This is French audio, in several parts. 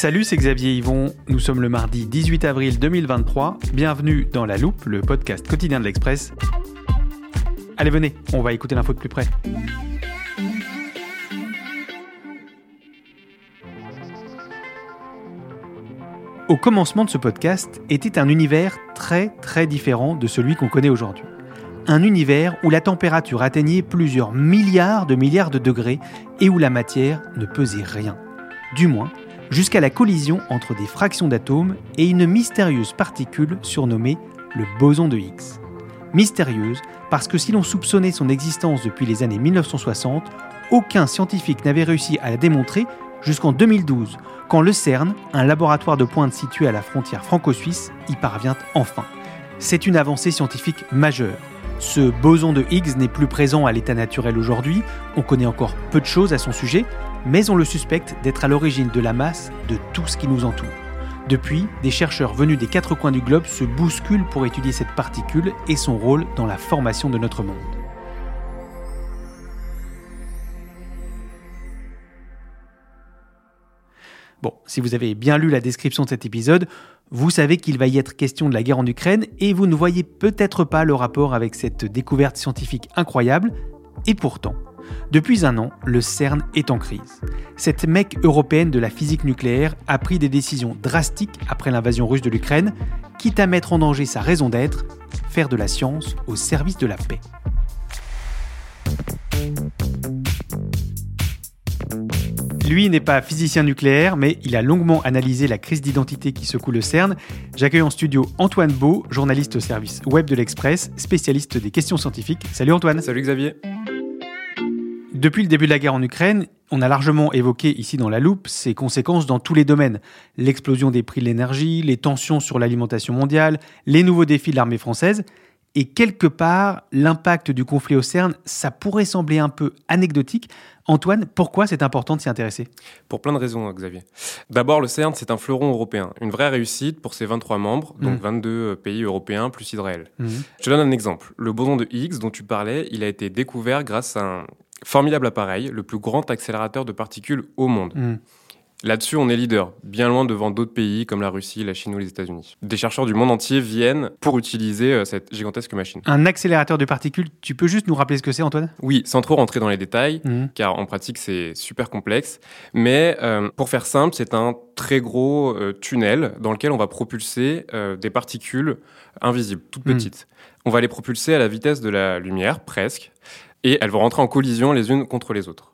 Salut, c'est Xavier Yvon. Nous sommes le mardi 18 avril 2023. Bienvenue dans La Loupe, le podcast quotidien de l'Express. Allez, venez, on va écouter l'info de plus près. Au commencement de ce podcast était un univers très très différent de celui qu'on connaît aujourd'hui. Un univers où la température atteignait plusieurs milliards de milliards de degrés et où la matière ne pesait rien. Du moins, jusqu'à la collision entre des fractions d'atomes et une mystérieuse particule surnommée le boson de Higgs. Mystérieuse parce que si l'on soupçonnait son existence depuis les années 1960, aucun scientifique n'avait réussi à la démontrer jusqu'en 2012, quand le CERN, un laboratoire de pointe situé à la frontière franco-suisse, y parvient enfin. C'est une avancée scientifique majeure. Ce boson de Higgs n'est plus présent à l'état naturel aujourd'hui, on connaît encore peu de choses à son sujet, mais on le suspecte d'être à l'origine de la masse de tout ce qui nous entoure. Depuis, des chercheurs venus des quatre coins du globe se bousculent pour étudier cette particule et son rôle dans la formation de notre monde. Bon, si vous avez bien lu la description de cet épisode, vous savez qu'il va y être question de la guerre en Ukraine et vous ne voyez peut-être pas le rapport avec cette découverte scientifique incroyable, et pourtant, depuis un an, le CERN est en crise. Cette mec européenne de la physique nucléaire a pris des décisions drastiques après l'invasion russe de l'Ukraine, quitte à mettre en danger sa raison d'être, faire de la science au service de la paix. Lui n'est pas physicien nucléaire, mais il a longuement analysé la crise d'identité qui secoue le CERN. J'accueille en studio Antoine Beau, journaliste au service web de l'Express, spécialiste des questions scientifiques. Salut Antoine. Salut Xavier. Depuis le début de la guerre en Ukraine, on a largement évoqué ici dans la loupe ses conséquences dans tous les domaines. L'explosion des prix de l'énergie, les tensions sur l'alimentation mondiale, les nouveaux défis de l'armée française. Et quelque part, l'impact du conflit au CERN, ça pourrait sembler un peu anecdotique. Antoine, pourquoi c'est important de s'y intéresser? Pour plein de raisons, Xavier. D'abord, le CERN, c'est un fleuron européen, une vraie réussite pour ses 23 membres, donc 22 pays européens plus Israël. Mmh. Je te donne un exemple. Le boson de Higgs dont tu parlais, il a été découvert grâce à un formidable appareil, le plus grand accélérateur de particules au monde. Mmh. Là-dessus, on est leader, bien loin devant d'autres pays comme la Russie, la Chine ou les États-Unis. Des chercheurs du monde entier viennent pour utiliser euh, cette gigantesque machine. Un accélérateur de particules, tu peux juste nous rappeler ce que c'est Antoine? Oui, sans trop rentrer dans les détails, Mmh. car en pratique c'est super complexe. Mais euh, pour faire simple, c'est un très gros euh, tunnel dans lequel on va propulser euh, des particules invisibles, toutes Mm. petites. On va les propulser à la vitesse de la lumière, presque, et elles vont rentrer en collision les unes contre les autres.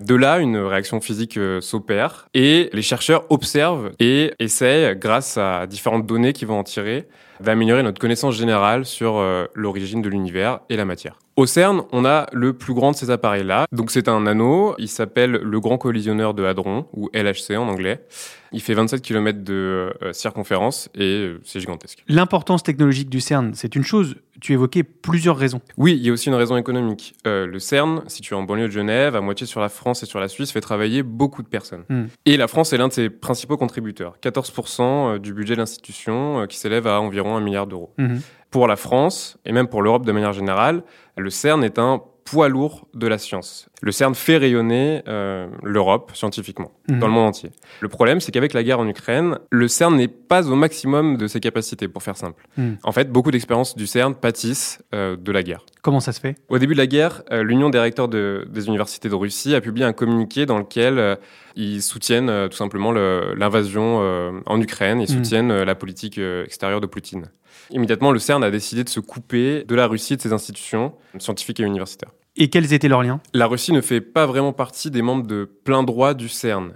De là, une réaction physique euh, s'opère et les chercheurs observent et essayent, grâce à différentes données qu'ils vont en tirer, d'améliorer notre connaissance générale sur euh, l'origine de l'univers et la matière. Au CERN, on a le plus grand de ces appareils-là. Donc c'est un anneau, il s'appelle le Grand Collisionneur de Hadron, ou LHC en anglais. Il fait 27 km de euh, circonférence et euh, c'est gigantesque. L'importance technologique du CERN, c'est une chose. Tu évoquais plusieurs raisons. Oui, il y a aussi une raison économique. Euh, le CERN, situé en banlieue de Genève, à moitié sur la France et sur la Suisse, fait travailler beaucoup de personnes. Hmm. Et la France est l'un de ses principaux contributeurs. 14% du budget de l'institution, qui s'élève à environ un milliard d'euros. Mhm. Pour la France, et même pour l'Europe de manière générale, le CERN est un poids lourd de la science. Le CERN fait rayonner euh, l'Europe scientifiquement, Mhm. dans le monde entier. Le problème, c'est qu'avec la guerre en Ukraine, le CERN n'est pas au maximum de ses capacités, pour faire simple. Mhm. En fait, beaucoup d'expériences du CERN pâtissent euh, de la guerre. Comment ça se fait? Au début de la guerre, euh, l'Union des recteurs de- des universités de Russie a publié un communiqué dans lequel euh, ils soutiennent euh, tout simplement le- l'invasion euh, en Ukraine, ils Mhm. soutiennent la politique euh, extérieure de Poutine. Immédiatement, le CERN a décidé de se couper de la Russie et de ses institutions scientifiques et universitaires. Et quels étaient leurs liens? La Russie ne fait pas vraiment partie des membres de plein droit du CERN.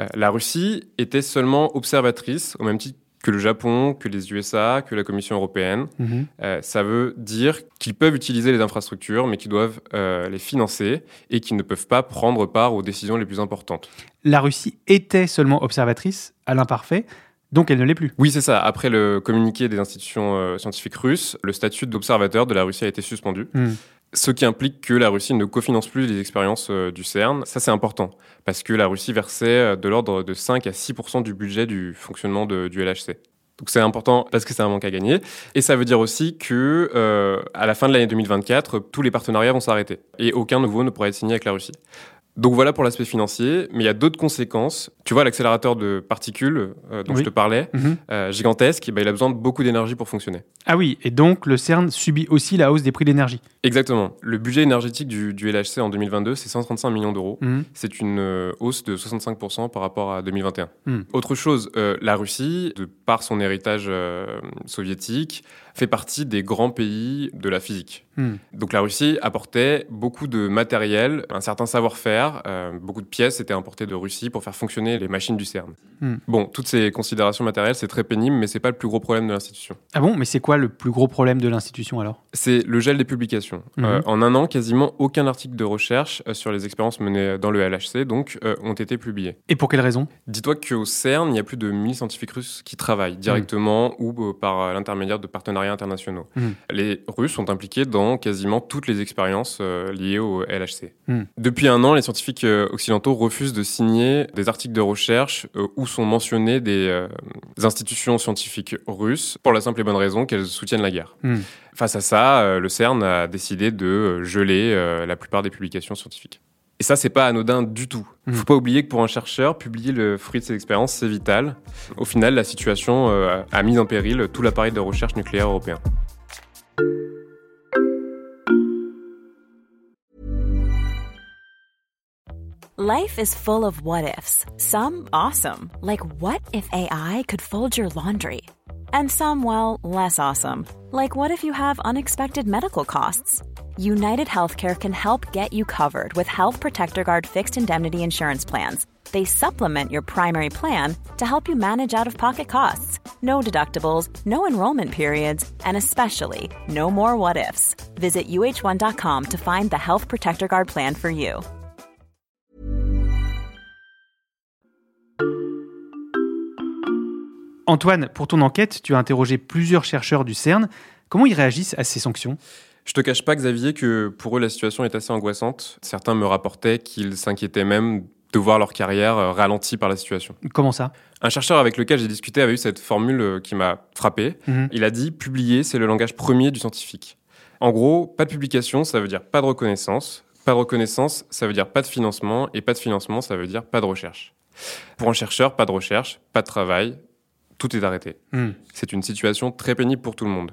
Euh, la Russie était seulement observatrice, au même titre que le Japon, que les USA, que la Commission européenne. Mhm. Euh, ça veut dire qu'ils peuvent utiliser les infrastructures, mais qu'ils doivent euh, les financer et qu'ils ne peuvent pas prendre part aux décisions les plus importantes. La Russie était seulement observatrice à l'imparfait, donc elle ne l'est plus. Oui, c'est ça. Après le communiqué des institutions euh, scientifiques russes, le statut d'observateur de la Russie a été suspendu. Hmm. Ce qui implique que la Russie ne cofinance plus les expériences euh, du CERN. Ça, c'est important, parce que la Russie versait euh, de l'ordre de 5 à 6% du budget du fonctionnement de- du LHC. Donc c'est important parce que c'est un manque à gagner. Et ça veut dire aussi que euh, à la fin de l'année 2024, tous les partenariats vont s'arrêter et aucun nouveau ne pourra être signé avec la Russie. Donc voilà pour l'aspect financier, mais il y a d'autres conséquences. Tu vois, l'accélérateur de particules euh, dont Oui. je te parlais, Mhm. euh, gigantesque, ben, il a besoin de beaucoup d'énergie pour fonctionner. Ah oui, et donc le CERN subit aussi la hausse des prix d'énergie. Exactement. Le budget énergétique du, du LHC en 2022, c'est 135 millions d'euros. Mhm. C'est une euh, hausse de 65% par rapport à 2021. Hmm. Autre chose, la Russie, de par son héritage soviétique, fait partie des grands pays de la physique. Hmm. Donc la Russie apportait beaucoup de matériel, un certain savoir-faire, euh, beaucoup de pièces étaient importées de Russie pour faire fonctionner les machines du CERN. Hmm. Bon, toutes ces considérations matérielles, c'est très pénible, mais c'est pas le plus gros problème de l'institution. Ah bon, mais c'est quoi le plus gros problème de l'institution alors? C'est le gel des publications. Mhm. Euh, en un an, quasiment aucun article de recherche euh, sur les expériences menées dans le LHC donc, euh, ont été publiés. Et pour quelle raison? Dis-toi qu'au CERN, il y a plus de 1000 scientifiques russes qui travaillent directement ou par l'intermédiaire de partenariats internationaux. Mhm. Les Russes sont impliqués dans quasiment toutes les expériences euh, liées au LHC. Mhm. Depuis un an, les scientifiques euh, occidentaux refusent de signer des articles de recherche euh, où sont mentionnées des, euh, des institutions scientifiques russes pour la simple et bonne raison qu'elles soutiennent la guerre. Mhm. Face à ça, le CERN a décidé de geler la plupart des publications scientifiques. Et ça, c'est pas anodin du tout. Mhm. Faut pas oublier que pour un chercheur, publier le fruit de ses expériences, c'est vital. Au final, la situation euh, a mis en péril tout l'appareil de recherche nucléaire européen. Life is full of what ifs. Some awesome, like what if AI could fold your laundry? And some, well, less awesome, like what if you have unexpected medical costs? United Healthcare can help get you covered with Health Protector Guard fixed indemnity insurance plans. They supplement your primary plan to help you manage out of pocket costs. No deductibles, no enrollment periods, and especially no more what ifs. Visit uh1.com to find the Health Protector Guard plan for you. Antoine, pour ton enquête, tu as interrogé plusieurs chercheurs du CERN. Comment ils réagissent à ces sanctions Je te cache pas, Xavier, que pour eux, la situation est assez angoissante. Certains me rapportaient qu'ils s'inquiétaient même de voir leur carrière euh, ralentie par la situation. Comment ça? Un chercheur avec lequel j'ai discuté avait eu cette formule euh, qui m'a frappé. Mhm. Il a dit publier, c'est le langage premier du scientifique. En gros, pas de publication, ça veut dire pas de reconnaissance. Pas de reconnaissance, ça veut dire pas de financement. Et pas de financement, ça veut dire pas de recherche. Pour un chercheur, pas de recherche, pas de travail, tout est arrêté. Hmm. C'est une situation très pénible pour tout le monde.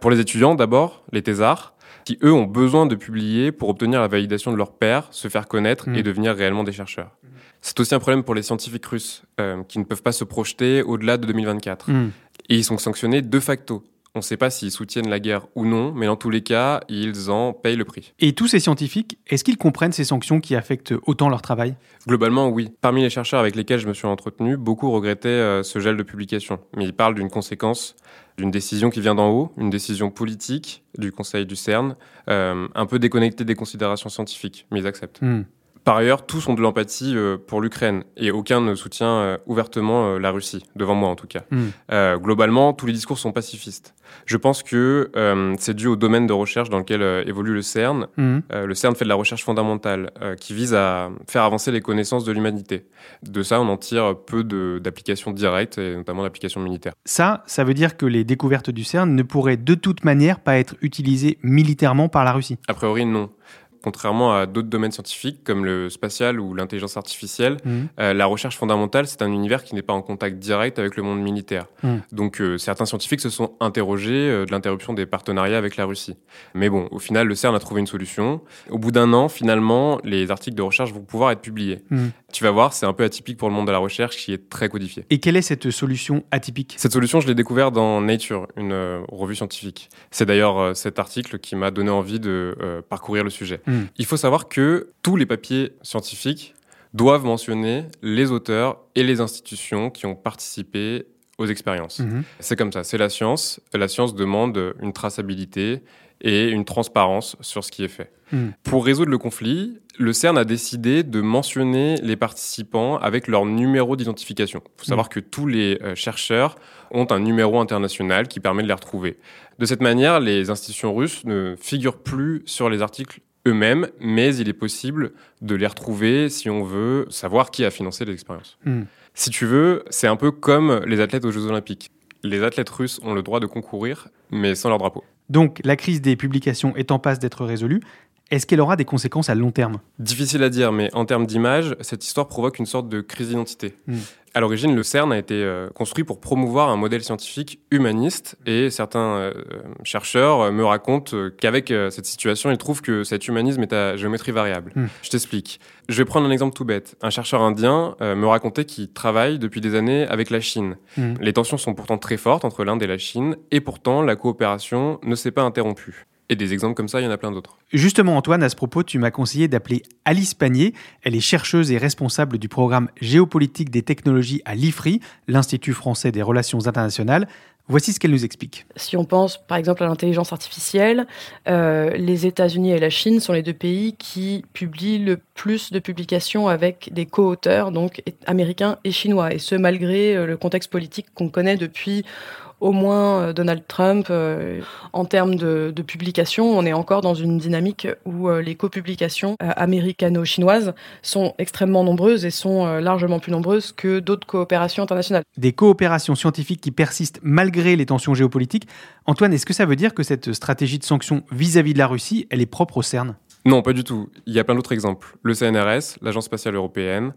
Pour les étudiants, d'abord, les thésards, qui eux ont besoin de publier pour obtenir la validation de leur père, se faire connaître Mm. et devenir réellement des chercheurs. C'est aussi un problème pour les scientifiques russes, euh, qui ne peuvent pas se projeter au-delà de 2024. Hmm. Et ils sont sanctionnés de facto. On ne sait pas s'ils soutiennent la guerre ou non, mais dans tous les cas, ils en payent le prix. Et tous ces scientifiques, est-ce qu'ils comprennent ces sanctions qui affectent autant leur travail? Globalement, oui. Parmi les chercheurs avec lesquels je me suis entretenu, beaucoup regrettaient euh, ce gel de publication. Mais ils parlent d'une conséquence, d'une décision qui vient d'en haut, une décision politique du Conseil du CERN, euh, un peu déconnectée des considérations scientifiques, mais ils acceptent. Hmm. Par ailleurs, tous ont de l'empathie euh, pour l'Ukraine et aucun ne soutient euh, ouvertement euh, la Russie, devant moi en tout cas. Hmm. Globalement, tous les discours sont pacifistes. Je pense que c'est dû au domaine de recherche dans lequel évolue le CERN. Hmm. Le CERN fait de la recherche fondamentale qui vise à faire avancer les connaissances de l'humanité. De ça, on en tire peu d'applications directes, et notamment d'applications militaires. Ça, ça veut dire que les découvertes du CERN ne pourraient de toute manière pas être utilisées militairement par la Russie. A priori, non. Contrairement à d'autres domaines scientifiques comme le spatial ou l'intelligence artificielle, Hmm. euh, la recherche fondamentale, c'est un univers qui n'est pas en contact direct avec le monde militaire. Mm. Donc euh, certains scientifiques se sont interrogés euh, de l'interruption des partenariats avec la Russie. Mais bon, au final, le CERN a trouvé une solution. Au bout d'un an, finalement, les articles de recherche vont pouvoir être publiés. Hmm. Tu vas voir, c'est un peu atypique pour le monde de la recherche qui est très codifié. Et quelle est cette solution atypique? Cette solution, je l'ai découverte dans Nature, une euh, revue scientifique. C'est d'ailleurs euh, cet article qui m'a donné envie de euh, parcourir le sujet. Hmm. Il faut savoir que tous les papiers scientifiques doivent mentionner les auteurs et les institutions qui ont participé aux expériences. Mhm. C'est comme ça, c'est la science. La science demande une traçabilité et une transparence sur ce qui est fait. Mhm. Pour résoudre le conflit, le CERN a décidé de mentionner les participants avec leur numéro d'identification. Il faut savoir que tous les euh, chercheurs ont un numéro international qui permet de les retrouver. De cette manière, les institutions russes ne figurent plus sur les articles eux-mêmes, mais il est possible de les retrouver si on veut savoir qui a financé l'expérience. Mhm. Si tu veux, c'est un peu comme les athlètes aux Jeux Olympiques. Les athlètes russes ont le droit de concourir, mais sans leur drapeau. Donc, la crise des publications est en passe d'être résolue. Est-ce qu'elle aura des conséquences à long terme? Difficile à dire, mais en termes d'image, cette histoire provoque une sorte de crise d'identité. Mm. À l'origine, le CERN a été euh, construit pour promouvoir un modèle scientifique humaniste, et certains euh, chercheurs me racontent euh, qu'avec euh, cette situation, ils trouvent que cet humanisme est à géométrie variable. Mm. Je t'explique. Je vais prendre un exemple tout bête. Un chercheur indien me racontait qu'il travaille depuis des années avec la Chine. Mm. Les tensions sont pourtant très fortes entre l'Inde et la Chine, et pourtant la coopération ne s'est pas interrompue. Et des exemples comme ça, il y en a plein d'autres. Justement, Antoine, à ce propos, tu m'as conseillé d'appeler Alice Panier. Elle est chercheuse et responsable du programme géopolitique des technologies à l'IFRI, l'Institut français des relations internationales. Voici ce qu'elle nous explique. Si on pense par exemple à l'intelligence artificielle, euh, les États-Unis et la Chine sont les deux pays qui publient le plus de publications avec des co-auteurs, donc américains et chinois, et ce malgré euh, le contexte politique qu'on connaît depuis au moins euh, Donald Trump. euh, en termes de, de publication, on est encore dans une dynamique où euh, les copublications euh, américano-chinoises sont extrêmement nombreuses et sont euh, largement plus nombreuses que d'autres coopérations internationales. Des coopérations scientifiques qui persistent malgré les tensions géopolitiques. Antoine, est-ce que ça veut dire que cette stratégie de sanctions vis-à-vis de la Russie, elle est propre au CERN? Non, pas du tout. Il y a plein d'autres exemples. Le CNRS, l'Agence spatiale européenne,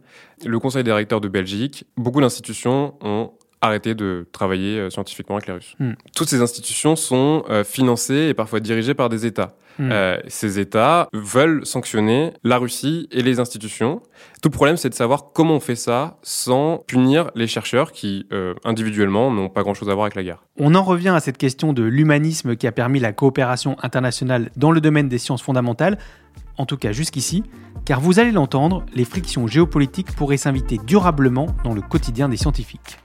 le Conseil des recteurs de Belgique, beaucoup d'institutions ont arrêté de travailler euh, scientifiquement avec les Russes. Hmm. Toutes ces institutions sont euh, financées et parfois dirigées par des États. Hmm. Euh, ces États veulent sanctionner la Russie et les institutions. Tout le problème, c'est de savoir comment on fait ça sans punir les chercheurs qui, individuellement, n'ont pas grand-chose à voir avec la guerre. On en revient à cette question de l'humanisme qui a permis la coopération internationale dans le domaine des sciences fondamentales, en tout cas jusqu'ici, car vous allez l'entendre, les frictions géopolitiques pourraient s'inviter durablement dans le quotidien des scientifiques.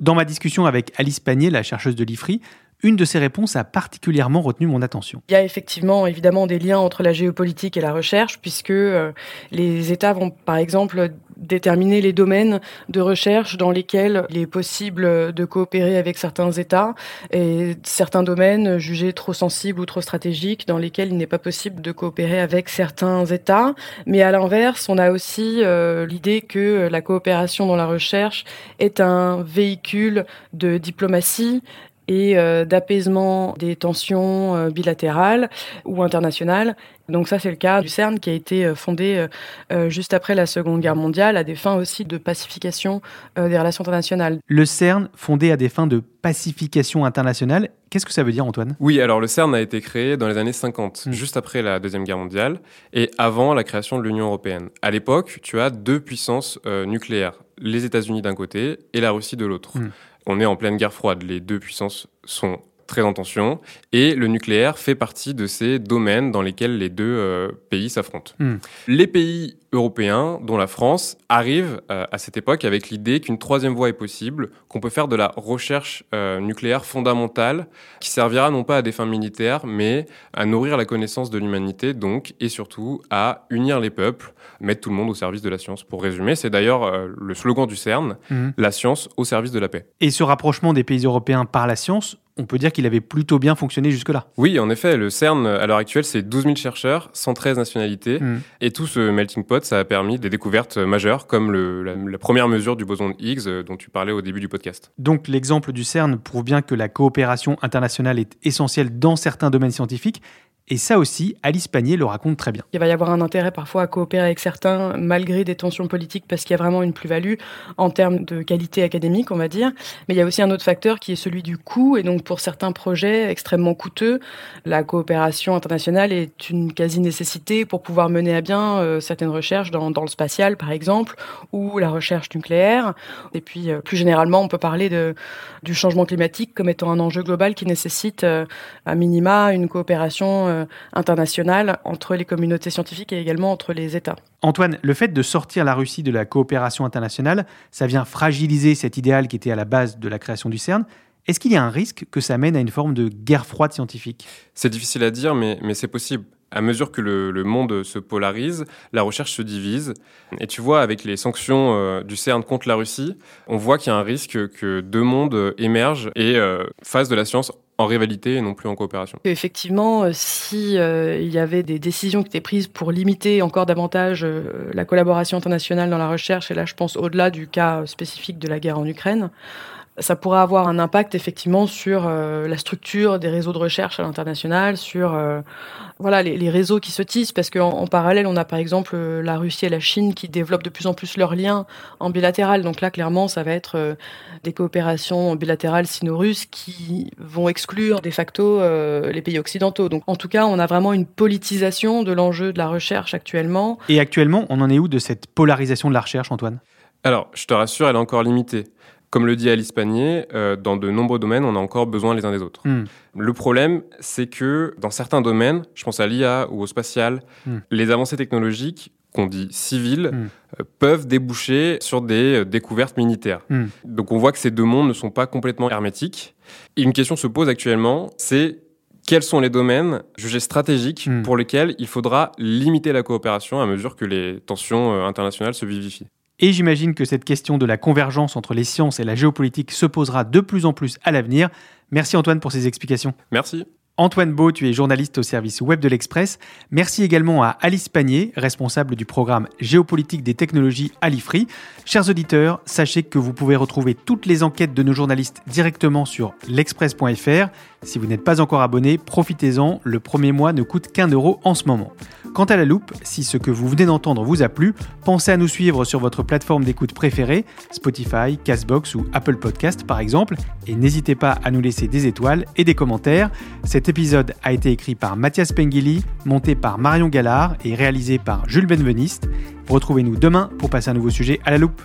Dans ma discussion avec Alice Panier, la chercheuse de l'IFRI, une de ses réponses a particulièrement retenu mon attention. Il y a effectivement évidemment des liens entre la géopolitique et la recherche, puisque euh, les États vont par exemple déterminer les domaines de recherche dans lesquels il est possible de coopérer avec certains États et certains domaines jugés trop sensibles ou trop stratégiques dans lesquels il n'est pas possible de coopérer avec certains États. Mais à l'inverse, on a aussi euh, l'idée que la coopération dans la recherche est un véhicule de diplomatie et euh, d'apaisement des tensions euh, bilatérales ou internationales. Donc ça, c'est le cas du CERN qui a été euh, fondé juste après la Seconde Guerre mondiale à des fins aussi de pacification des relations internationales. Le CERN, fondé à des fins de pacification internationale, qu'est-ce que ça veut dire Antoine? Oui, alors le CERN a été créé dans les années 50, Mm. juste après la Deuxième Guerre mondiale, et avant la création de l'Union européenne. À l'époque, tu as deux puissances euh, nucléaires, les États-Unis d'un côté et la Russie de l'autre. Mm. On est en pleine guerre froide, les deux puissances sont très en tension, et le nucléaire fait partie de ces domaines dans lesquels les deux euh, pays s'affrontent. Mm. Les pays européens, dont la France, arrivent euh, à cette époque avec l'idée qu'une troisième voie est possible, qu'on peut faire de la recherche euh, nucléaire fondamentale qui servira non pas à des fins militaires, mais à nourrir la connaissance de l'humanité, donc, et surtout à unir les peuples, mettre tout le monde au service de la science. Pour résumer, c'est d'ailleurs le slogan du CERN, Mhm. la science au service de la paix. Et ce rapprochement des pays européens par la science, on peut dire qu'il avait plutôt bien fonctionné jusque-là. Oui, en effet, le CERN, à l'heure actuelle, c'est 12 000 chercheurs, 113 nationalités, Mhm. et tout ce melting pot, ça a permis des découvertes majeures, comme le- la, la première mesure du boson de Higgs, euh, dont tu parlais au début du podcast. Donc l'exemple du CERN prouve bien que la coopération internationale est essentielle dans certains domaines scientifiques, et ça aussi, Alice Panier le raconte très bien. Il va y avoir un intérêt parfois à coopérer avec certains malgré des tensions politiques parce qu'il y a vraiment une plus-value en termes de qualité académique, on va dire. Mais il y a aussi un autre facteur qui est celui du coût. Et donc pour certains projets extrêmement coûteux, la coopération internationale est une quasi-nécessité pour pouvoir mener à bien euh, certaines recherches dans, le spatial, par exemple, ou la recherche nucléaire. Et puis euh, plus généralement, on peut parler du changement climatique comme étant un enjeu global qui nécessite euh, à minima une coopération euh, internationale entre les communautés scientifiques et également entre les États. Antoine, le fait de sortir la Russie de la coopération internationale, ça vient fragiliser cet idéal qui était à la base de la création du CERN. Est-ce qu'il y a un risque que ça mène à une forme de guerre froide scientifique? C'est difficile à dire, mais, mais c'est possible à mesure que le, monde se polarise, la recherche se divise. Et tu vois, avec les sanctions euh, du CERN contre la Russie, on voit qu'il y a un risque que deux mondes émergent et euh, fassent de la science en rivalité et non plus en coopération. Effectivement, euh, si il y avait des décisions qui étaient prises pour limiter encore davantage la collaboration internationale dans la recherche, et là je pense au-delà du cas spécifique de la guerre en Ukraine, ça pourrait avoir un impact effectivement sur euh, la structure des réseaux de recherche à l'international, sur euh, voilà les, réseaux qui se tissent, parce qu'en en parallèle, on a par exemple euh, la Russie et la Chine qui développent de plus en plus leurs liens en bilatéral. Donc là, clairement, ça va être des coopérations bilatérales sino-russes qui vont exclure de facto les pays occidentaux. Donc en tout cas, on a vraiment une politisation de l'enjeu de la recherche actuellement. Et actuellement, on en est où de cette polarisation de la recherche, Antoine? Alors, je te rassure, elle est encore limitée. Comme le dit Alice Panier, euh, dans de nombreux domaines, on a encore besoin les uns des autres. Hmm. Le problème, c'est que dans certains domaines, je pense à l'IA ou au spatial, hmm. les avancées technologiques qu'on dit civiles hmm. euh, peuvent déboucher sur des euh, découvertes militaires. Donc on voit que ces deux mondes ne sont pas complètement hermétiques. Et une question se pose actuellement, c'est quels sont les domaines jugés stratégiques pour lesquels il faudra limiter la coopération à mesure que les tensions internationales se vivifient? Et j'imagine que cette question de la convergence entre les sciences et la géopolitique se posera de plus en plus à l'avenir. Merci Antoine pour ces explications. Merci. Antoine Beau, tu es journaliste au service web de l'Express. Merci également à Alice Panier, responsable du programme géopolitique des technologies à l'IFRI. Chers auditeurs, sachez que vous pouvez retrouver toutes les enquêtes de nos journalistes directement sur l'express.fr. Si vous n'êtes pas encore abonné, profitez-en, le premier mois ne coûte qu'un euro en ce moment. Quant à la loupe, si ce que vous venez d'entendre vous a plu, pensez à nous suivre sur votre plateforme d'écoute préférée, Spotify, Castbox ou Apple Podcast par exemple, et n'hésitez pas à nous laisser des étoiles et des commentaires. Épisode a été écrit par Mathias Pengili, monté par Marion Gallard et réalisé par Jules Benveniste. Retrouvez-nous demain pour passer un nouveau sujet à la loupe.